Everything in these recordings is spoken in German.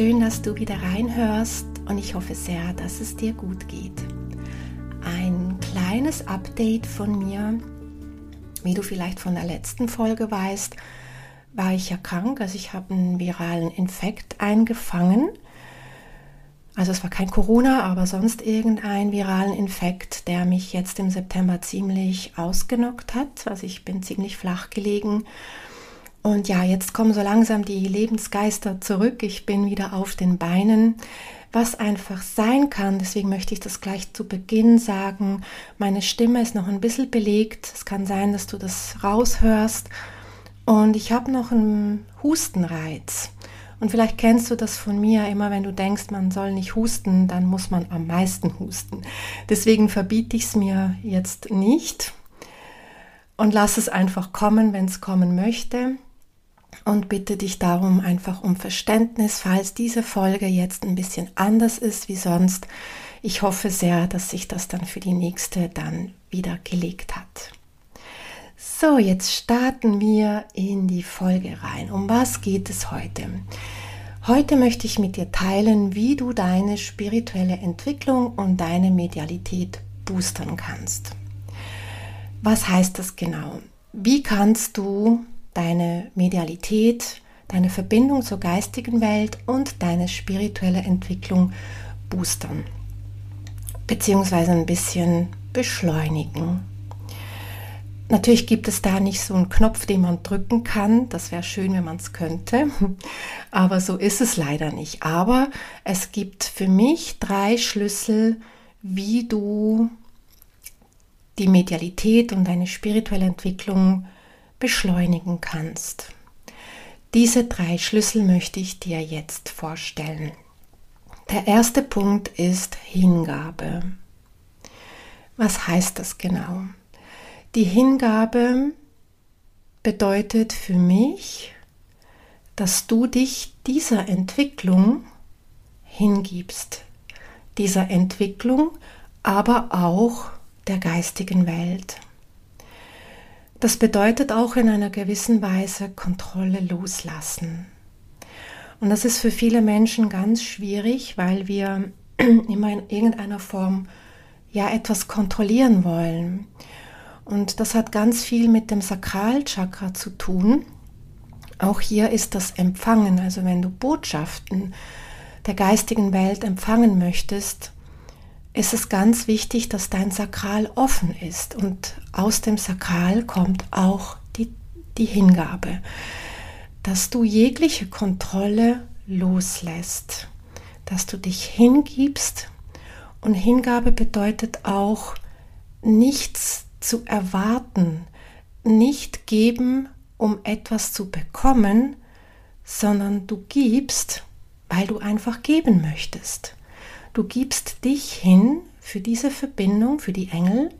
Schön, dass du wieder reinhörst und ich hoffe sehr, dass es dir gut geht. Ein kleines Update von mir. Wie du vielleicht von der letzten Folge weißt, war ich ja krank. Also ich habe einen viralen Infekt eingefangen. Also es war kein Corona, aber sonst irgendein viralen Infekt, der mich jetzt im September ziemlich ausgenockt hat. Also ich bin ziemlich flach gelegen und ja, jetzt kommen so langsam die Lebensgeister zurück. Ich bin wieder auf den Beinen, was einfach sein kann. Deswegen möchte ich das gleich zu Beginn sagen. Meine Stimme ist noch ein bisschen belegt. Es kann sein, dass du das raushörst. Und ich habe noch einen Hustenreiz. Und vielleicht kennst du das von mir, immer wenn du denkst, man soll nicht husten, dann muss man am meisten husten. Deswegen verbiete ich es mir jetzt nicht und lass es einfach kommen, wenn es kommen möchte und bitte dich darum einfach um Verständnis, falls diese Folge jetzt ein bisschen anders ist wie sonst. Ich hoffe sehr, dass sich das dann für die nächste dann wieder gelegt hat. So, jetzt starten wir in die Folge rein. Um was geht es heute? Heute möchte ich mit dir teilen, wie du deine spirituelle Entwicklung und deine Medialität boostern kannst. Was heißt das genau? Wie kannst du deine Medialität, deine Verbindung zur geistigen Welt und deine spirituelle Entwicklung boostern, beziehungsweise ein bisschen beschleunigen. Natürlich gibt es da nicht so einen Knopf, den man drücken kann. Das wäre schön, wenn man es könnte. Aber so ist es leider nicht. Aber es gibt für mich drei Schlüssel, wie du die Medialität und deine spirituelle Entwicklung beschleunigen kannst. Diese drei Schlüssel möchte ich dir jetzt vorstellen. Der erste Punkt ist Hingabe. Was heißt das genau? Die Hingabe bedeutet für mich, dass du dich dieser Entwicklung hingibst. Dieser Entwicklung, aber auch der geistigen Welt. Das bedeutet auch in einer gewissen Weise Kontrolle loslassen. Und das ist für viele Menschen ganz schwierig, weil wir immer in irgendeiner Form ja etwas kontrollieren wollen. Und das hat ganz viel mit dem Sakralchakra zu tun. Auch hier ist das Empfangen, also wenn du Botschaften der geistigen Welt empfangen möchtest, ist es ganz wichtig, dass dein Sakral offen ist. Und aus dem Sakral kommt auch die, die Hingabe, dass du jegliche Kontrolle loslässt, dass du dich hingibst. Und Hingabe bedeutet auch, nichts zu erwarten, nicht geben, um etwas zu bekommen, sondern du gibst, weil du einfach geben möchtest. Du gibst dich hin für diese Verbindung, für die Engel,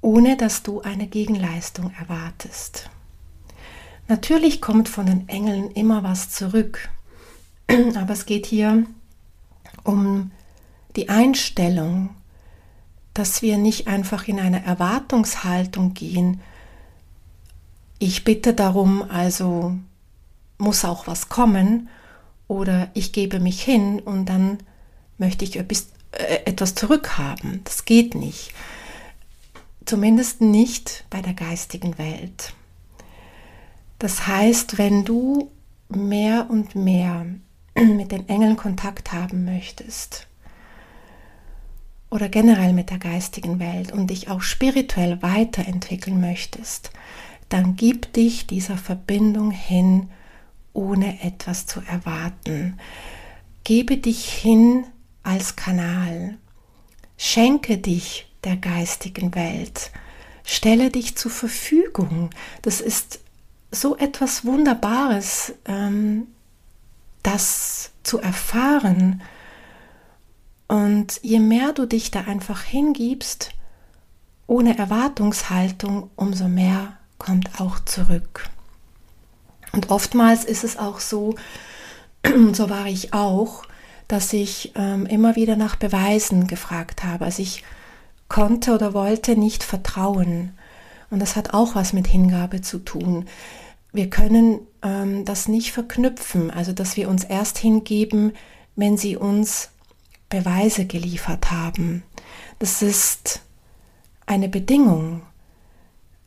ohne dass du eine Gegenleistung erwartest. Natürlich kommt von den Engeln immer was zurück, aber es geht hier um die Einstellung, dass wir nicht einfach in eine Erwartungshaltung gehen. Ich bitte darum, also muss auch was kommen, oder ich gebe mich hin und dann möchte ich etwas, äh, etwas zurückhaben. Das geht nicht. Zumindest nicht bei der geistigen Welt. Das heißt, wenn du mehr und mehr mit den Engeln Kontakt haben möchtest oder generell mit der geistigen Welt und dich auch spirituell weiterentwickeln möchtest, dann gib dich dieser Verbindung hin, ohne etwas zu erwarten. Gebe dich hin als Kanal. Schenke dich der geistigen Welt. Stelle dich zur Verfügung. Das ist so etwas Wunderbares, ähm, das zu erfahren. Und je mehr du dich da einfach hingibst, ohne Erwartungshaltung, umso mehr kommt auch zurück. Und oftmals ist es auch so, so war ich auch, dass ich ähm, immer wieder nach Beweisen gefragt habe. Also ich konnte oder wollte nicht vertrauen. Und das hat auch was mit Hingabe zu tun. Wir können ähm, das nicht verknüpfen, also dass wir uns erst hingeben, wenn sie uns Beweise geliefert haben. Das ist eine Bedingung.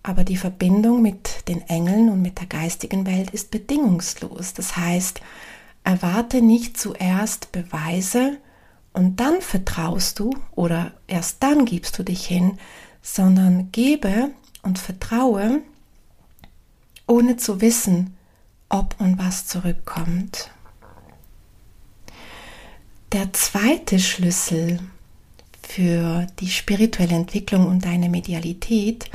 Aber die Verbindung mit den Engeln und mit der geistigen Welt ist bedingungslos. Das heißt, erwarte nicht zuerst Beweise und dann vertraust du oder erst dann gibst du dich hin, sondern gebe und vertraue, ohne zu wissen, ob und was zurückkommt. Der zweite Schlüssel für die spirituelle Entwicklung und deine Medialität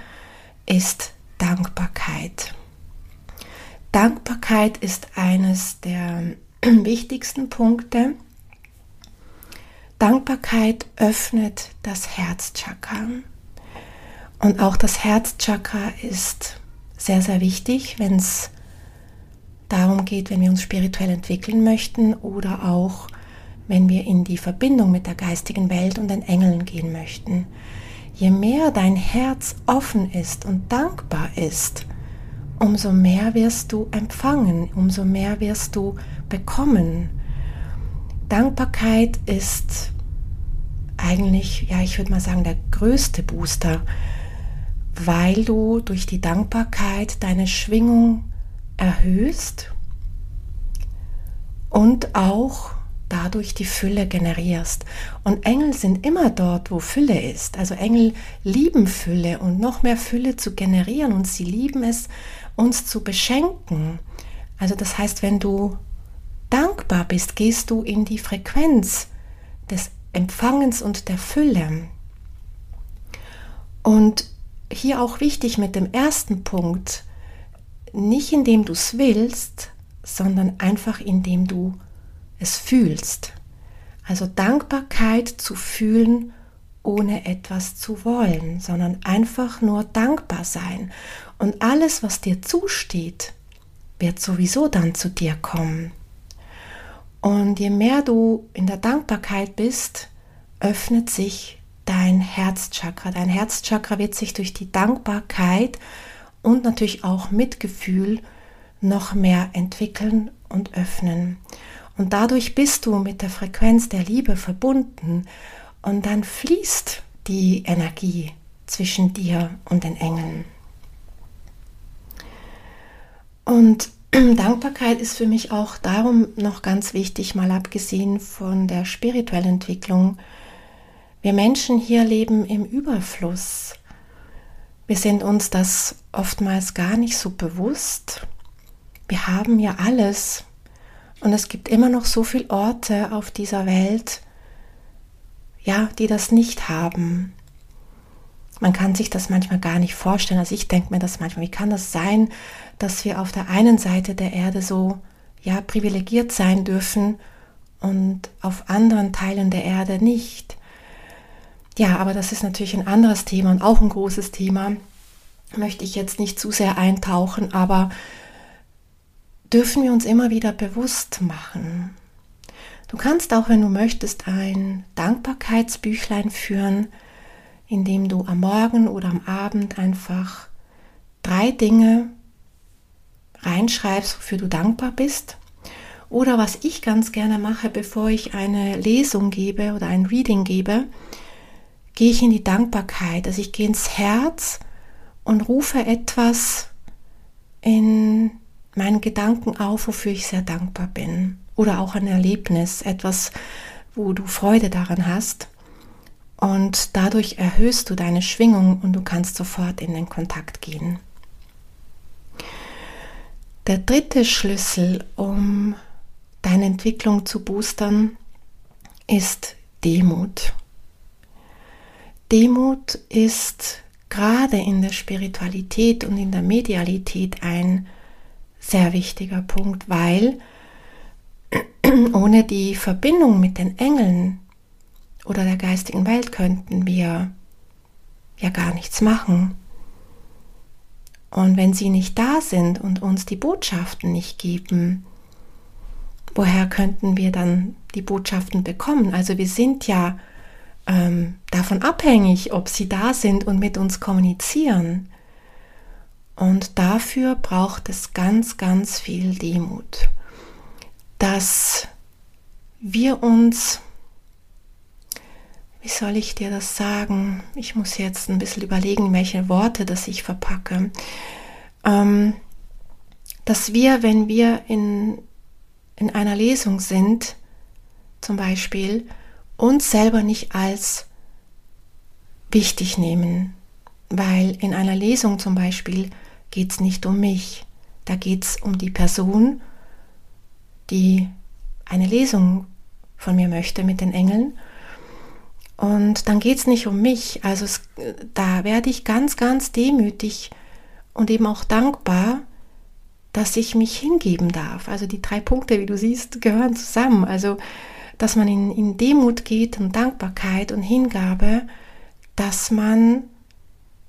ist Dankbarkeit. Dankbarkeit ist eines der wichtigsten Punkte. Dankbarkeit öffnet das Herzchakra. Und auch das Herzchakra ist sehr, sehr wichtig, wenn es darum geht, wenn wir uns spirituell entwickeln möchten oder auch wenn wir in die Verbindung mit der geistigen Welt und den Engeln gehen möchten. Je mehr dein Herz offen ist und dankbar ist, umso mehr wirst du empfangen, umso mehr wirst du bekommen. Dankbarkeit ist eigentlich, ja, ich würde mal sagen, der größte Booster, weil du durch die Dankbarkeit deine Schwingung erhöhst und auch dadurch die Fülle generierst. Und Engel sind immer dort, wo Fülle ist. Also Engel lieben Fülle und noch mehr Fülle zu generieren und sie lieben es, uns zu beschenken. Also das heißt, wenn du dankbar bist, gehst du in die Frequenz des Empfangens und der Fülle. Und hier auch wichtig mit dem ersten Punkt, nicht indem du es willst, sondern einfach indem du es fühlst. Also Dankbarkeit zu fühlen, ohne etwas zu wollen, sondern einfach nur dankbar sein. Und alles, was dir zusteht, wird sowieso dann zu dir kommen. Und je mehr du in der Dankbarkeit bist, öffnet sich dein Herzchakra. Dein Herzchakra wird sich durch die Dankbarkeit und natürlich auch Mitgefühl noch mehr entwickeln und öffnen. Und dadurch bist du mit der Frequenz der Liebe verbunden und dann fließt die Energie zwischen dir und den Engeln. Und Dankbarkeit ist für mich auch darum noch ganz wichtig, mal abgesehen von der spirituellen Entwicklung. Wir Menschen hier leben im Überfluss. Wir sind uns das oftmals gar nicht so bewusst. Wir haben ja alles, und es gibt immer noch so viele Orte auf dieser Welt, ja, die das nicht haben. Man kann sich das manchmal gar nicht vorstellen. Also ich denke mir das manchmal, wie kann das sein, dass wir auf der einen Seite der Erde so ja privilegiert sein dürfen und auf anderen Teilen der Erde nicht. Ja, aber das ist natürlich ein anderes Thema und auch ein großes Thema. Möchte ich jetzt nicht zu sehr eintauchen, aber dürfen wir uns immer wieder bewusst machen. Du kannst auch, wenn du möchtest, ein Dankbarkeitsbüchlein führen, in dem du am Morgen oder am Abend einfach drei Dinge reinschreibst, wofür du dankbar bist. Oder was ich ganz gerne mache, bevor ich eine Lesung gebe oder ein Reading gebe, gehe ich in die Dankbarkeit. Also ich gehe ins Herz und rufe etwas in meinen Gedanken auf, wofür ich sehr dankbar bin. Oder auch ein Erlebnis, etwas, wo du Freude daran hast. Und dadurch erhöhst du deine Schwingung und du kannst sofort in den Kontakt gehen. Der dritte Schlüssel, um deine Entwicklung zu boostern, ist Demut. Demut ist gerade in der Spiritualität und in der Medialität ein sehr wichtiger Punkt, weil ohne die Verbindung mit den Engeln oder der geistigen Welt könnten wir ja gar nichts machen. Und wenn sie nicht da sind und uns die Botschaften nicht geben, woher könnten wir dann die Botschaften bekommen? Also wir sind ja ähm, davon abhängig, ob sie da sind und mit uns kommunizieren. Und dafür braucht es ganz, ganz viel Demut, dass wir uns, wie soll ich dir das sagen? Ich muss jetzt ein bisschen überlegen, welche Worte das ich verpacke. Ähm, dass wir, wenn wir in, in einer Lesung sind, zum Beispiel, uns selber nicht als wichtig nehmen, weil in einer Lesung zum Beispiel geht es nicht um mich, da geht es um die Person, die eine Lesung von mir möchte mit den Engeln. Und dann geht es nicht um mich. Also es, da werde ich ganz, ganz demütig und eben auch dankbar, dass ich mich hingeben darf. Also die drei Punkte, wie du siehst, gehören zusammen. Also dass man in, in Demut geht und Dankbarkeit und Hingabe, dass man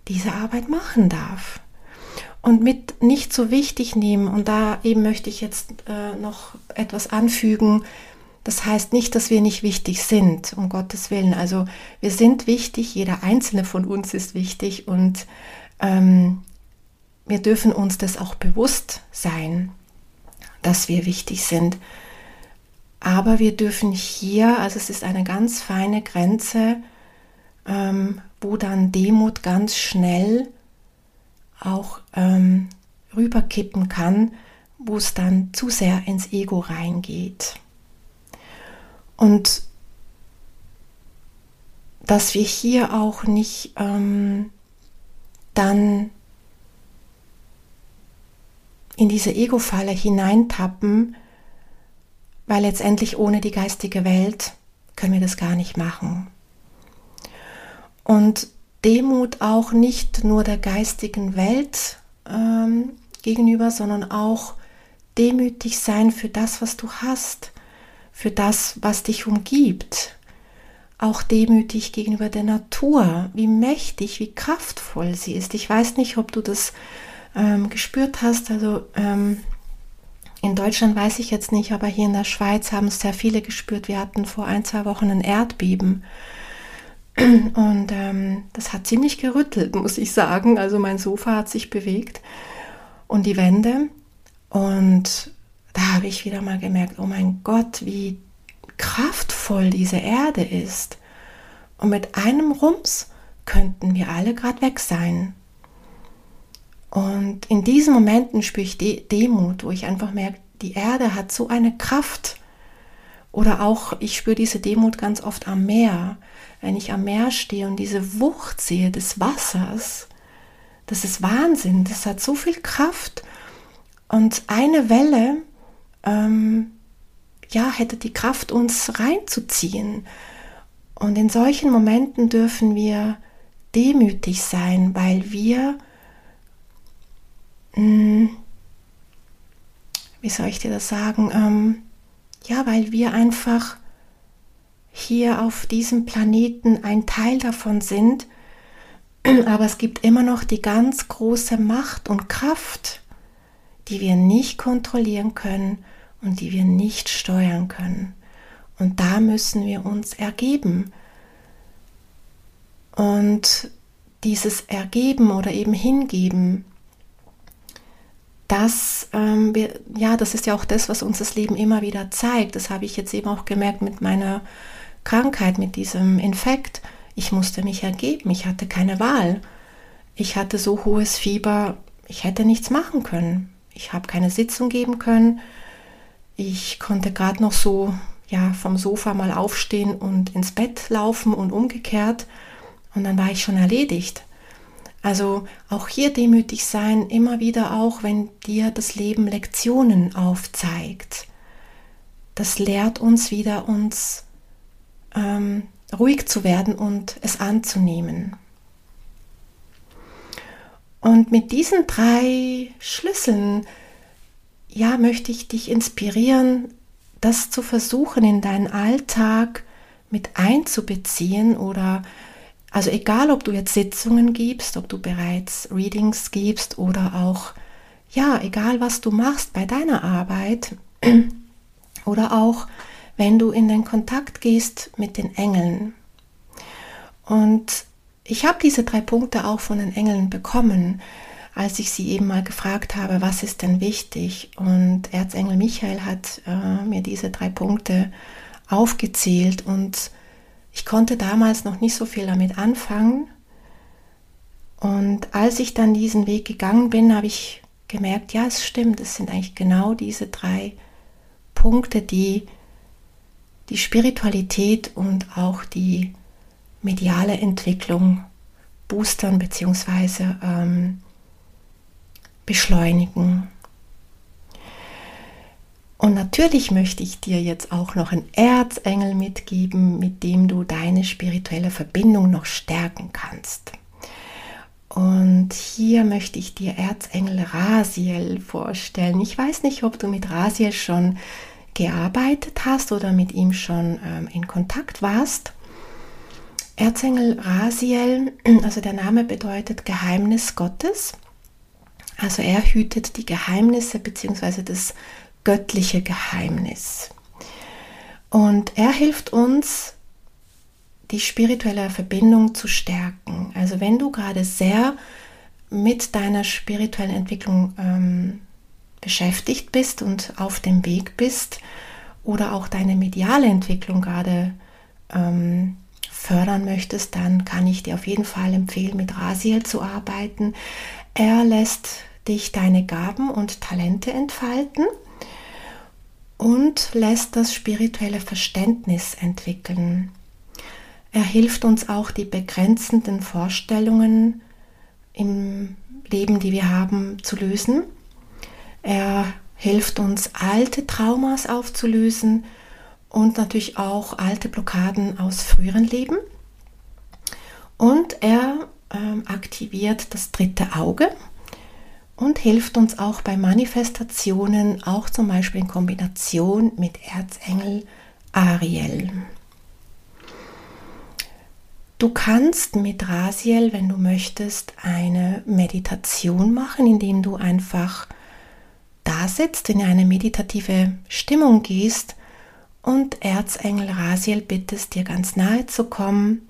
diese Arbeit machen darf. Und mit nicht so wichtig nehmen, und da eben möchte ich jetzt äh, noch etwas anfügen, das heißt nicht, dass wir nicht wichtig sind, um Gottes Willen. Also wir sind wichtig, jeder einzelne von uns ist wichtig und ähm, wir dürfen uns das auch bewusst sein, dass wir wichtig sind. Aber wir dürfen hier, also es ist eine ganz feine Grenze, ähm, wo dann Demut ganz schnell auch ähm, rüberkippen kann, wo es dann zu sehr ins Ego reingeht. Und dass wir hier auch nicht ähm, dann in diese Ego-Falle hineintappen, weil letztendlich ohne die geistige Welt können wir das gar nicht machen. Und Demut auch nicht nur der geistigen Welt ähm, gegenüber, sondern auch demütig sein für das, was du hast, für das, was dich umgibt. Auch demütig gegenüber der Natur, wie mächtig, wie kraftvoll sie ist. Ich weiß nicht, ob du das ähm, gespürt hast. Also ähm, in Deutschland weiß ich jetzt nicht, aber hier in der Schweiz haben es sehr viele gespürt. Wir hatten vor ein, zwei Wochen ein Erdbeben. Und ähm, das hat ziemlich gerüttelt, muss ich sagen. Also mein Sofa hat sich bewegt und die Wände. Und da habe ich wieder mal gemerkt, oh mein Gott, wie kraftvoll diese Erde ist. Und mit einem Rums könnten wir alle gerade weg sein. Und in diesen Momenten spüre ich De Demut, wo ich einfach merke, die Erde hat so eine Kraft. Oder auch, ich spüre diese Demut ganz oft am Meer. Wenn ich am Meer stehe und diese Wucht sehe des Wassers, das ist Wahnsinn, das hat so viel Kraft. Und eine Welle, ähm, ja, hätte die Kraft, uns reinzuziehen. Und in solchen Momenten dürfen wir demütig sein, weil wir hm, wie soll ich dir das sagen? Ähm, ja, weil wir einfach hier auf diesem Planeten ein Teil davon sind, aber es gibt immer noch die ganz große Macht und Kraft, die wir nicht kontrollieren können und die wir nicht steuern können. Und da müssen wir uns ergeben. Und dieses Ergeben oder eben Hingeben, das, ähm, wir, ja, das ist ja auch das, was uns das Leben immer wieder zeigt. Das habe ich jetzt eben auch gemerkt mit meiner Krankheit, mit diesem Infekt. Ich musste mich ergeben, ich hatte keine Wahl. Ich hatte so hohes Fieber, ich hätte nichts machen können. Ich habe keine Sitzung geben können. Ich konnte gerade noch so ja, vom Sofa mal aufstehen und ins Bett laufen und umgekehrt. Und dann war ich schon erledigt. Also auch hier demütig sein, immer wieder auch, wenn dir das Leben Lektionen aufzeigt. Das lehrt uns wieder, uns ähm, ruhig zu werden und es anzunehmen. Und mit diesen drei Schlüsseln ja, möchte ich dich inspirieren, das zu versuchen in deinen Alltag mit einzubeziehen oder also egal, ob du jetzt Sitzungen gibst, ob du bereits Readings gibst oder auch, ja, egal was du machst bei deiner Arbeit oder auch wenn du in den Kontakt gehst mit den Engeln. Und ich habe diese drei Punkte auch von den Engeln bekommen, als ich sie eben mal gefragt habe, was ist denn wichtig? Und Erzengel Michael hat äh, mir diese drei Punkte aufgezählt und ich konnte damals noch nicht so viel damit anfangen. Und als ich dann diesen Weg gegangen bin, habe ich gemerkt, ja, es stimmt, es sind eigentlich genau diese drei Punkte, die die Spiritualität und auch die mediale Entwicklung boostern bzw. Ähm, beschleunigen. Und natürlich möchte ich dir jetzt auch noch einen Erzengel mitgeben, mit dem du deine spirituelle Verbindung noch stärken kannst. Und hier möchte ich dir Erzengel Rasiel vorstellen. Ich weiß nicht, ob du mit Rasiel schon gearbeitet hast oder mit ihm schon ähm, in Kontakt warst. Erzengel Rasiel, also der Name bedeutet Geheimnis Gottes. Also er hütet die Geheimnisse bzw. das göttliche Geheimnis. Und er hilft uns, die spirituelle Verbindung zu stärken. Also wenn du gerade sehr mit deiner spirituellen Entwicklung ähm, beschäftigt bist und auf dem Weg bist oder auch deine mediale Entwicklung gerade ähm, fördern möchtest, dann kann ich dir auf jeden Fall empfehlen, mit Rasiel zu arbeiten. Er lässt dich deine Gaben und Talente entfalten und lässt das spirituelle Verständnis entwickeln. Er hilft uns auch, die begrenzenden Vorstellungen im Leben, die wir haben, zu lösen. Er hilft uns, alte Traumas aufzulösen und natürlich auch alte Blockaden aus früheren Leben. Und er ähm, aktiviert das dritte Auge und hilft uns auch bei Manifestationen, auch zum Beispiel in Kombination mit Erzengel Ariel. Du kannst mit Rasiel, wenn du möchtest, eine Meditation machen, indem du einfach da sitzt, in eine meditative Stimmung gehst und Erzengel Rasiel bittest, dir ganz nahe zu kommen.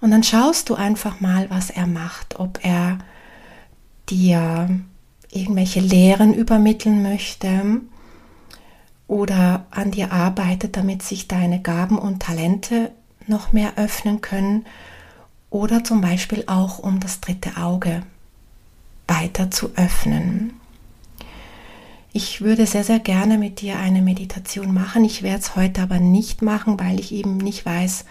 Und dann schaust du einfach mal, was er macht, ob er dir irgendwelche Lehren übermitteln möchte oder an dir arbeitet, damit sich deine Gaben und Talente noch mehr öffnen können oder zum Beispiel auch um das dritte Auge weiter zu öffnen. Ich würde sehr, sehr gerne mit dir eine Meditation machen. Ich werde es heute aber nicht machen, weil ich eben nicht weiß,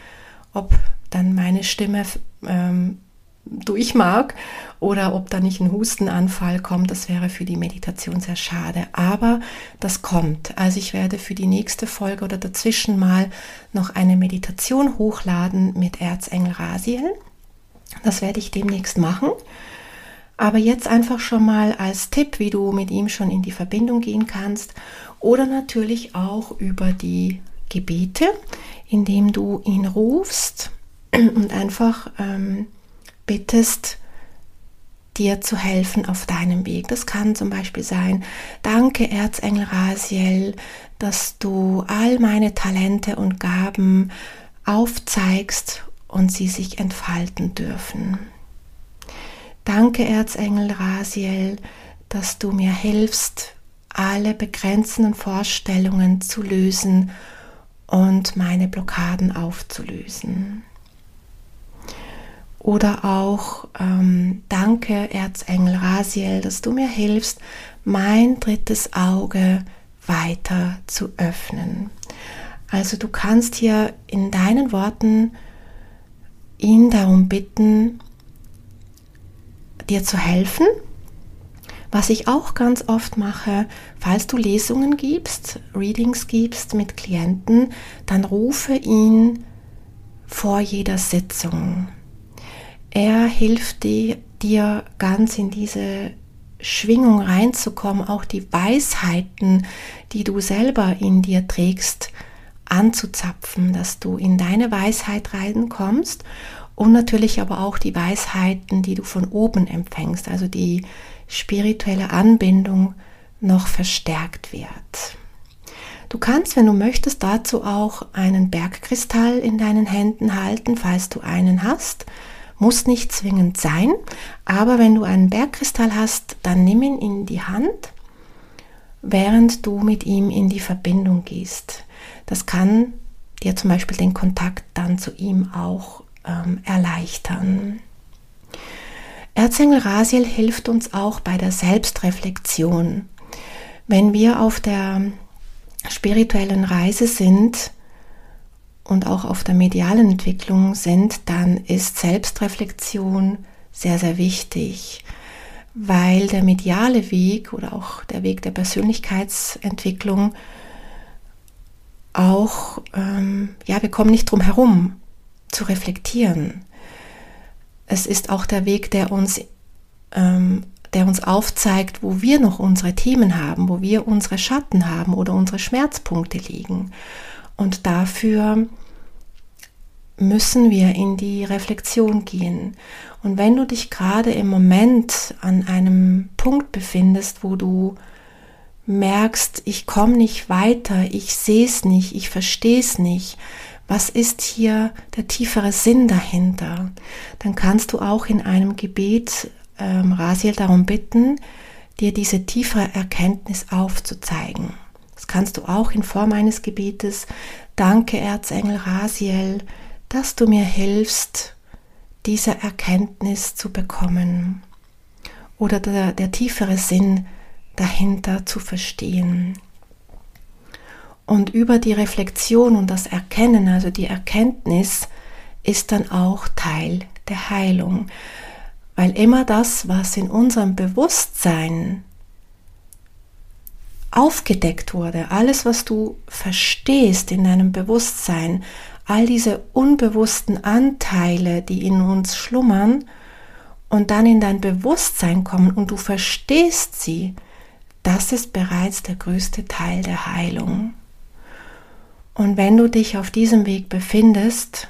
ob dann meine Stimme ähm, durch mag oder ob da nicht ein Hustenanfall kommt. Das wäre für die Meditation sehr schade. Aber das kommt. Also ich werde für die nächste Folge oder dazwischen mal noch eine Meditation hochladen mit Erzengel Rasiel. Das werde ich demnächst machen. Aber jetzt einfach schon mal als Tipp, wie du mit ihm schon in die Verbindung gehen kannst oder natürlich auch über die Gebete, indem du ihn rufst und einfach ähm, bittest, dir zu helfen auf deinem Weg. Das kann zum Beispiel sein, danke Erzengel Rasiel, dass du all meine Talente und Gaben aufzeigst und sie sich entfalten dürfen. Danke Erzengel Rasiel, dass du mir hilfst, alle begrenzenden Vorstellungen zu lösen und meine Blockaden aufzulösen. Oder auch ähm, danke Erzengel Rasiel, dass du mir hilfst, mein drittes Auge weiter zu öffnen. Also du kannst hier in deinen Worten ihn darum bitten, dir zu helfen. Was ich auch ganz oft mache, falls du Lesungen gibst, Readings gibst mit Klienten, dann rufe ihn vor jeder Sitzung. Er hilft dir, dir ganz in diese Schwingung reinzukommen, auch die Weisheiten, die du selber in dir trägst, anzuzapfen, dass du in deine Weisheit reinkommst und natürlich aber auch die Weisheiten, die du von oben empfängst, also die spirituelle Anbindung noch verstärkt wird. Du kannst, wenn du möchtest, dazu auch einen Bergkristall in deinen Händen halten, falls du einen hast. Muss nicht zwingend sein, aber wenn du einen Bergkristall hast, dann nimm ihn in die Hand, während du mit ihm in die Verbindung gehst. Das kann dir zum Beispiel den Kontakt dann zu ihm auch ähm, erleichtern. Erzengel Rasiel hilft uns auch bei der Selbstreflexion. Wenn wir auf der spirituellen Reise sind und auch auf der medialen Entwicklung sind, dann ist Selbstreflexion sehr, sehr wichtig, weil der mediale Weg oder auch der Weg der Persönlichkeitsentwicklung auch, ähm, ja, wir kommen nicht drum herum zu reflektieren. Es ist auch der Weg, der uns ähm, der uns aufzeigt, wo wir noch unsere Themen haben, wo wir unsere Schatten haben oder unsere Schmerzpunkte liegen. Und dafür müssen wir in die Reflexion gehen. Und wenn du dich gerade im Moment an einem Punkt befindest, wo du merkst, ich komme nicht weiter, ich sehe es nicht, ich verstehe es nicht, was ist hier der tiefere Sinn dahinter, dann kannst du auch in einem Gebet ähm, Rasiel darum bitten, dir diese tiefere Erkenntnis aufzuzeigen. Das kannst du auch in Form eines Gebetes. Danke, Erzengel Rasiel, dass du mir hilfst, diese Erkenntnis zu bekommen oder der, der tiefere Sinn dahinter zu verstehen. Und über die Reflexion und das Erkennen, also die Erkenntnis, ist dann auch Teil der Heilung. Weil immer das, was in unserem Bewusstsein aufgedeckt wurde, alles, was du verstehst in deinem Bewusstsein, all diese unbewussten Anteile, die in uns schlummern und dann in dein Bewusstsein kommen und du verstehst sie, das ist bereits der größte Teil der Heilung. Und wenn du dich auf diesem Weg befindest,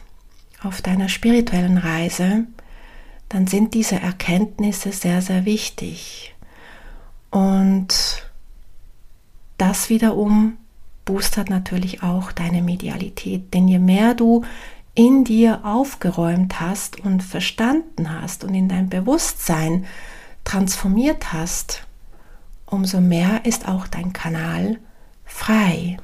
auf deiner spirituellen Reise, dann sind diese Erkenntnisse sehr, sehr wichtig. Und das wiederum boostert natürlich auch deine Medialität. Denn je mehr du in dir aufgeräumt hast und verstanden hast und in dein Bewusstsein transformiert hast, umso mehr ist auch dein Kanal frei.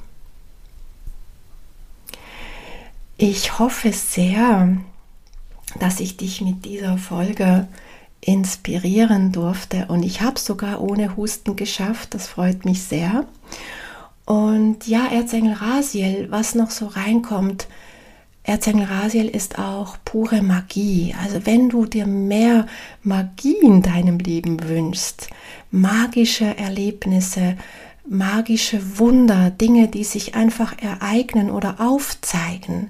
Ich hoffe sehr, dass ich dich mit dieser Folge inspirieren durfte. Und ich habe es sogar ohne Husten geschafft. Das freut mich sehr. Und ja, Erzengel Rasiel, was noch so reinkommt, Erzengel Rasiel ist auch pure Magie. Also wenn du dir mehr Magie in deinem Leben wünschst, magische Erlebnisse, magische Wunder, Dinge, die sich einfach ereignen oder aufzeigen,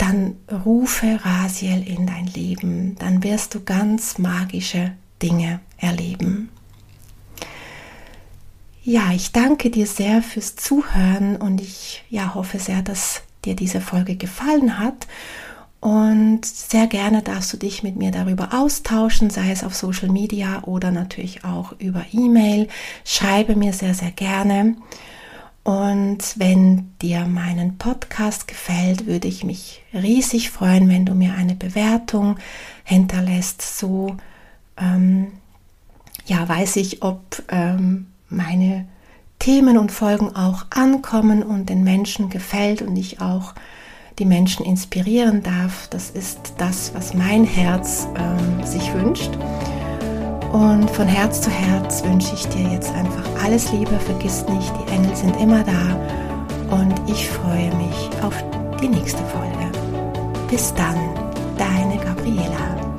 dann rufe Rasiel in dein Leben, dann wirst du ganz magische Dinge erleben. Ja, ich danke dir sehr fürs Zuhören und ich ja, hoffe sehr, dass dir diese Folge gefallen hat. Und sehr gerne darfst du dich mit mir darüber austauschen, sei es auf Social Media oder natürlich auch über E-Mail. Schreibe mir sehr, sehr gerne. Und wenn dir meinen Podcast gefällt, würde ich mich riesig freuen, wenn du mir eine Bewertung hinterlässt. So ähm, ja, weiß ich, ob ähm, meine Themen und Folgen auch ankommen und den Menschen gefällt und ich auch die Menschen inspirieren darf. Das ist das, was mein Herz ähm, sich wünscht. Und von Herz zu Herz wünsche ich dir jetzt einfach alles Liebe. Vergiss nicht, die Engel sind immer da. Und ich freue mich auf die nächste Folge. Bis dann, deine Gabriela.